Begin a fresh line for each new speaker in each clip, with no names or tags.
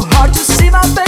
too hard to see my face.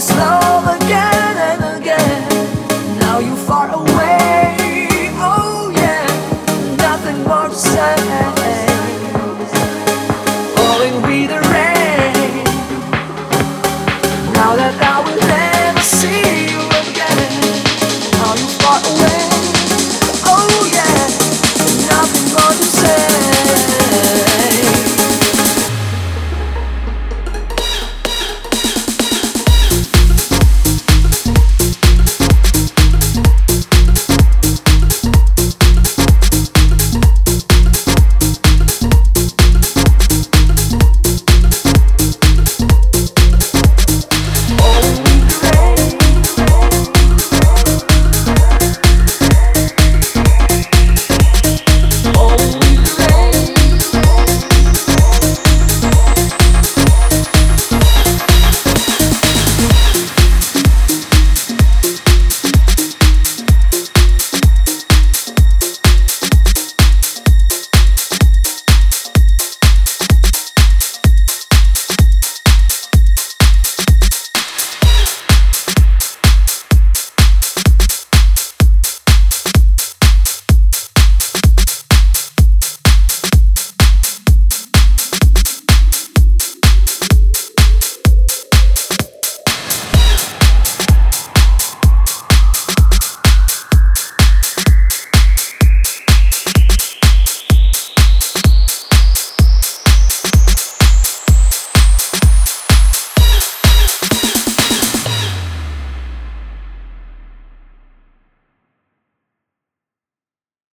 Slow.